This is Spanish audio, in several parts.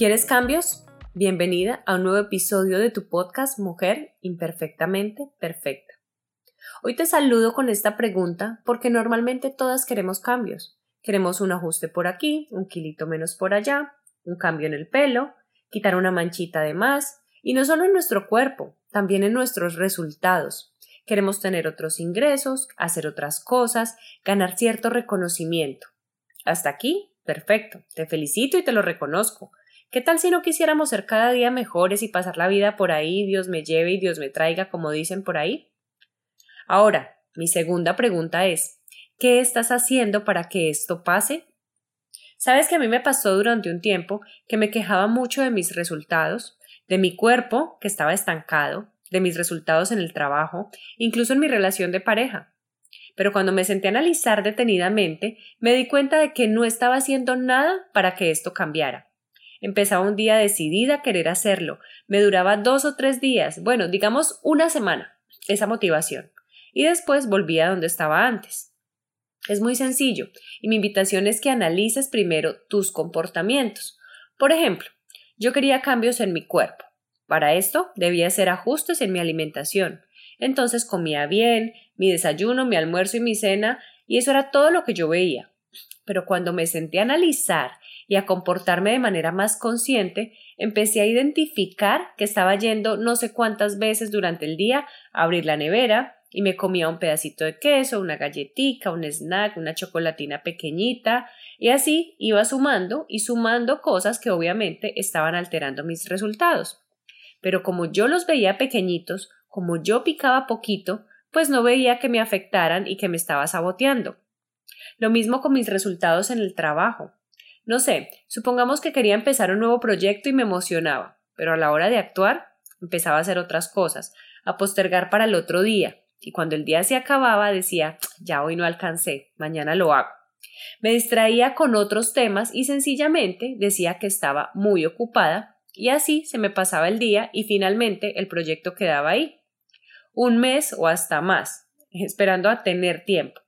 ¿Quieres cambios? Bienvenida a un nuevo episodio de tu podcast Mujer Imperfectamente Perfecta. Hoy te saludo con esta pregunta porque normalmente todas queremos cambios. Queremos un ajuste por aquí, un kilito menos por allá, un cambio en el pelo, quitar una manchita de más, y no solo en nuestro cuerpo, también en nuestros resultados. Queremos tener otros ingresos, hacer otras cosas, ganar cierto reconocimiento. Hasta aquí, perfecto, te felicito y te lo reconozco. ¿Qué tal si no quisiéramos ser cada día mejores y pasar la vida por ahí, Dios me lleve y Dios me traiga, como dicen por ahí? Ahora, mi segunda pregunta es, ¿qué estás haciendo para que esto pase? Sabes que a mí me pasó durante un tiempo que me quejaba mucho de mis resultados, de mi cuerpo, que estaba estancado, de mis resultados en el trabajo, incluso en mi relación de pareja. Pero cuando me senté a analizar detenidamente, me di cuenta de que no estaba haciendo nada para que esto cambiara. Empezaba un día decidida a querer hacerlo. Me duraba dos o tres días, bueno, digamos una semana, esa motivación. Y después volvía a donde estaba antes. Es muy sencillo, y mi invitación es que analices primero tus comportamientos. Por ejemplo, yo quería cambios en mi cuerpo. Para esto debía hacer ajustes en mi alimentación. Entonces comía bien, mi desayuno, mi almuerzo y mi cena, y eso era todo lo que yo veía. Pero cuando me senté a analizar y a comportarme de manera más consciente, empecé a identificar que estaba yendo no sé cuántas veces durante el día a abrir la nevera y me comía un pedacito de queso, una galletica, un snack, una chocolatina pequeñita, y así iba sumando y sumando cosas que obviamente estaban alterando mis resultados. Pero como yo los veía pequeñitos, como yo picaba poquito, pues no veía que me afectaran y que me estaba saboteando. Lo mismo con mis resultados en el trabajo. No sé, supongamos que quería empezar un nuevo proyecto y me emocionaba, pero a la hora de actuar empezaba a hacer otras cosas, a postergar para el otro día, y cuando el día se acababa decía ya hoy no alcancé, mañana lo hago. Me distraía con otros temas y sencillamente decía que estaba muy ocupada y así se me pasaba el día y finalmente el proyecto quedaba ahí. Un mes o hasta más, esperando a tener tiempo.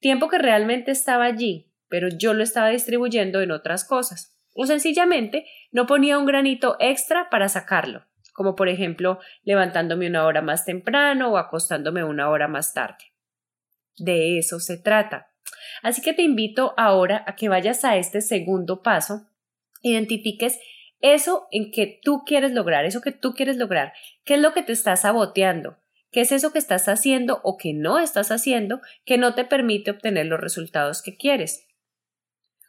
Tiempo que realmente estaba allí, pero yo lo estaba distribuyendo en otras cosas. O sencillamente no ponía un granito extra para sacarlo, como por ejemplo levantándome una hora más temprano o acostándome una hora más tarde. De eso se trata. Así que te invito ahora a que vayas a este segundo paso, identifiques eso en que tú quieres lograr, eso que tú quieres lograr, qué es lo que te está saboteando, qué es eso que estás haciendo o que no estás haciendo que no te permite obtener los resultados que quieres.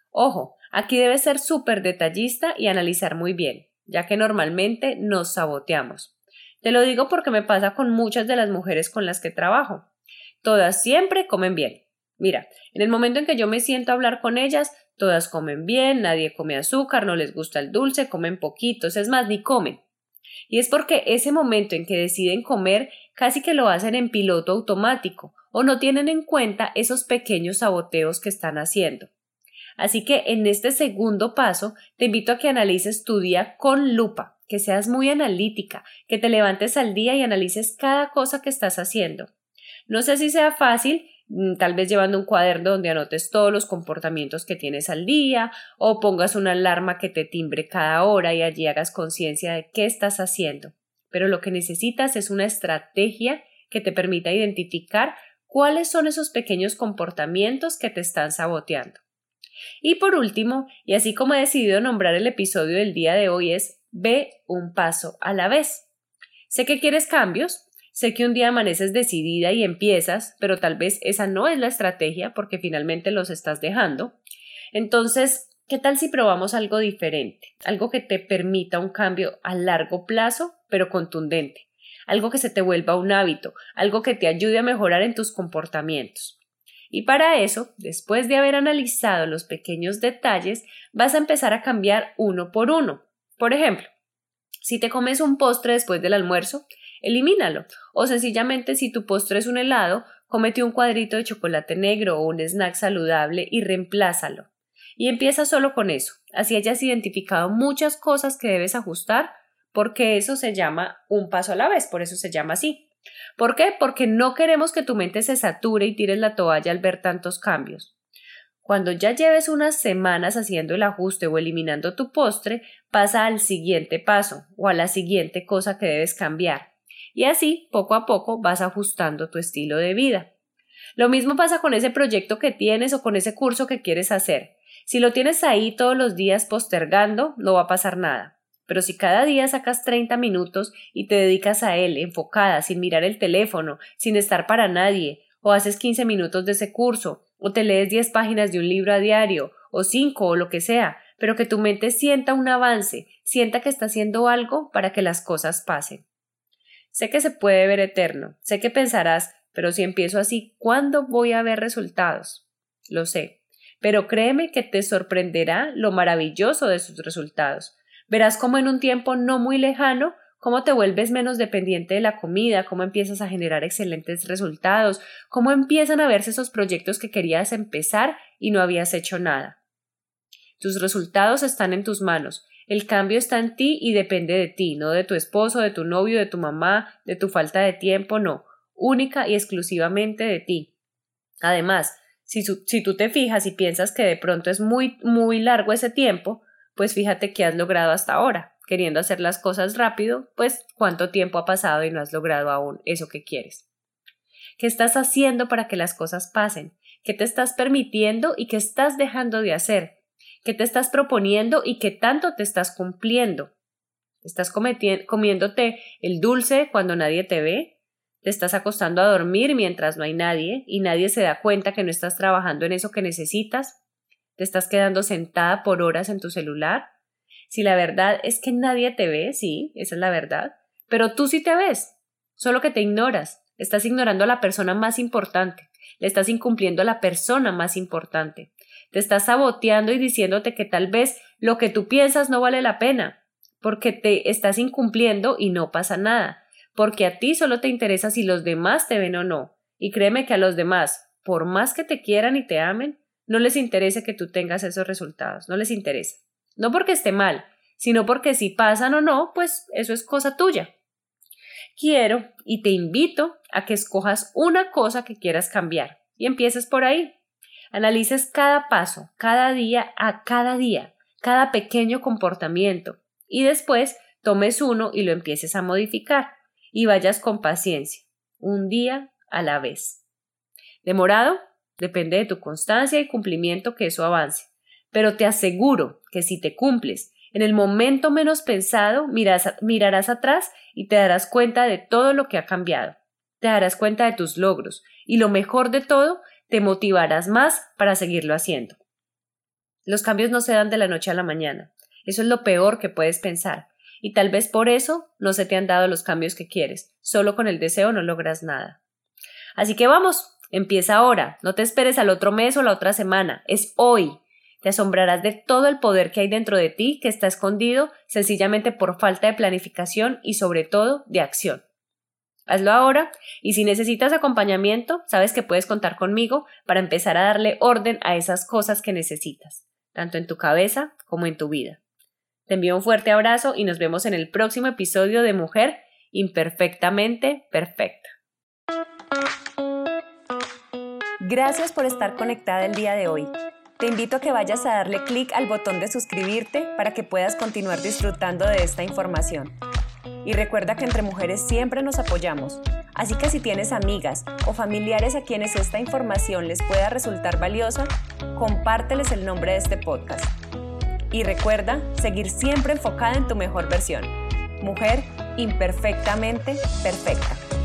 Ojo, aquí debes ser súper detallista y analizar muy bien, ya que normalmente nos saboteamos. Te lo digo porque me pasa con muchas de las mujeres con las que trabajo. Todas siempre comen bien. Mira, en el momento en que yo me siento a hablar con ellas, todas comen bien, nadie come azúcar, no les gusta el dulce, comen poquitos, es más, ni comen. Y es porque ese momento en que deciden comer casi que lo hacen en piloto automático o no tienen en cuenta esos pequeños saboteos que están haciendo. Así que en este segundo paso te invito a que analices tu día con lupa, que seas muy analítica, que te levantes al día y analices cada cosa que estás haciendo. No sé si sea fácil, mm, tal vez llevando un cuaderno donde anotes todos los comportamientos que tienes al día o pongas una alarma que te timbre cada hora y allí hagas conciencia de qué estás haciendo. Pero lo que necesitas es una estrategia que te permita identificar cuáles son esos pequeños comportamientos que te están saboteando. Y por último, y así como he decidido nombrar el episodio del día de hoy es Ve un paso a la vez. Sé que quieres cambios, sé que un día amaneces decidida y empiezas, pero tal vez esa no es la estrategia porque finalmente los estás dejando. Entonces, ¿qué tal si probamos algo diferente? Algo que te permita un cambio a largo plazo, pero contundente. Algo que se te vuelva un hábito, algo que te ayude a mejorar en tus comportamientos. Y para eso, después de haber analizado los pequeños detalles, vas a empezar a cambiar uno por uno. Por ejemplo, si te comes un postre después del almuerzo, elimínalo. O sencillamente, si tu postre es un helado, cómete un cuadrito de chocolate negro o un snack saludable y reemplázalo. Y empieza solo con eso. Así hayas identificado muchas cosas que debes ajustar, porque eso se llama un paso a la vez, por eso se llama así. ¿Por qué? Porque no queremos que tu mente se sature y tires la toalla al ver tantos cambios. Cuando ya lleves unas semanas haciendo el ajuste o eliminando tu postre, pasa al siguiente paso o a la siguiente cosa que debes cambiar. Y así, poco a poco, vas ajustando tu estilo de vida. Lo mismo pasa con ese proyecto que tienes o con ese curso que quieres hacer. Si lo tienes ahí todos los días postergando, no va a pasar nada. Pero si cada día sacas 30 minutos y te dedicas a él, enfocada, sin mirar el teléfono, sin estar para nadie, o haces 15 minutos de ese curso, o te lees 10 páginas de un libro a diario, o 5 o lo que sea, pero que tu mente sienta un avance, sienta que está haciendo algo para que las cosas pasen. Sé que se puede ver eterno, sé que pensarás, pero si empiezo así, ¿cuándo voy a ver resultados? Lo sé, pero créeme que te sorprenderá lo maravilloso de sus resultados, Verás cómo en un tiempo no muy lejano, cómo te vuelves menos dependiente de la comida, cómo empiezas a generar excelentes resultados, cómo empiezan a verse esos proyectos que querías empezar y no habías hecho nada. Tus resultados están en tus manos. El cambio está en ti y depende de ti, no de tu esposo, de tu novio, de tu mamá, de tu falta de tiempo, no, única y exclusivamente de ti. Además, si, si tú te fijas y piensas que de pronto es muy, muy largo ese tiempo, pues fíjate qué has logrado hasta ahora. Queriendo hacer las cosas rápido, pues cuánto tiempo ha pasado y no has logrado aún eso que quieres. ¿Qué estás haciendo para que las cosas pasen? ¿Qué te estás permitiendo y qué estás dejando de hacer? ¿Qué te estás proponiendo y qué tanto te estás cumpliendo? ¿Estás comiéndote el dulce cuando nadie te ve? ¿Te estás acostando a dormir mientras no hay nadie y nadie se da cuenta que no estás trabajando en eso que necesitas? ¿Te estás quedando sentada por horas en tu celular? Si la verdad es que nadie te ve, sí, esa es la verdad, pero tú sí te ves, solo que te ignoras, estás ignorando a la persona más importante, le estás incumpliendo a la persona más importante, te estás saboteando y diciéndote que tal vez lo que tú piensas no vale la pena, porque te estás incumpliendo y no pasa nada, porque a ti solo te interesa si los demás te ven o no, y créeme que a los demás, por más que te quieran y te amen, no les interesa que tú tengas esos resultados, no les interesa. No porque esté mal, sino porque si pasan o no, pues eso es cosa tuya. Quiero y te invito a que escojas una cosa que quieras cambiar y empieces por ahí. Analices cada paso, cada día a cada día, cada pequeño comportamiento y después tomes uno y lo empieces a modificar y vayas con paciencia, un día a la vez. ¿Demorado? Depende de tu constancia y cumplimiento que eso avance. Pero te aseguro que si te cumples, en el momento menos pensado mirarás atrás y te darás cuenta de todo lo que ha cambiado. Te darás cuenta de tus logros y lo mejor de todo, te motivarás más para seguirlo haciendo. Los cambios no se dan de la noche a la mañana. Eso es lo peor que puedes pensar. Y tal vez por eso no se te han dado los cambios que quieres. Solo con el deseo no logras nada. Así que vamos, Empieza ahora, no te esperes al otro mes o la otra semana, es hoy. Te asombrarás de todo el poder que hay dentro de ti que está escondido sencillamente por falta de planificación y sobre todo de acción. Hazlo ahora y si necesitas acompañamiento, sabes que puedes contar conmigo para empezar a darle orden a esas cosas que necesitas, tanto en tu cabeza como en tu vida. Te envío un fuerte abrazo y nos vemos en el próximo episodio de Mujer Imperfectamente Perfecta. Gracias por estar conectada el día de hoy. Te invito a que vayas a darle clic al botón de suscribirte para que puedas continuar disfrutando de esta información. Y recuerda que entre mujeres siempre nos apoyamos, así que si tienes amigas o familiares a quienes esta información les pueda resultar valiosa, compárteles el nombre de este podcast. Y recuerda seguir siempre enfocada en tu mejor versión. Mujer imperfectamente perfecta.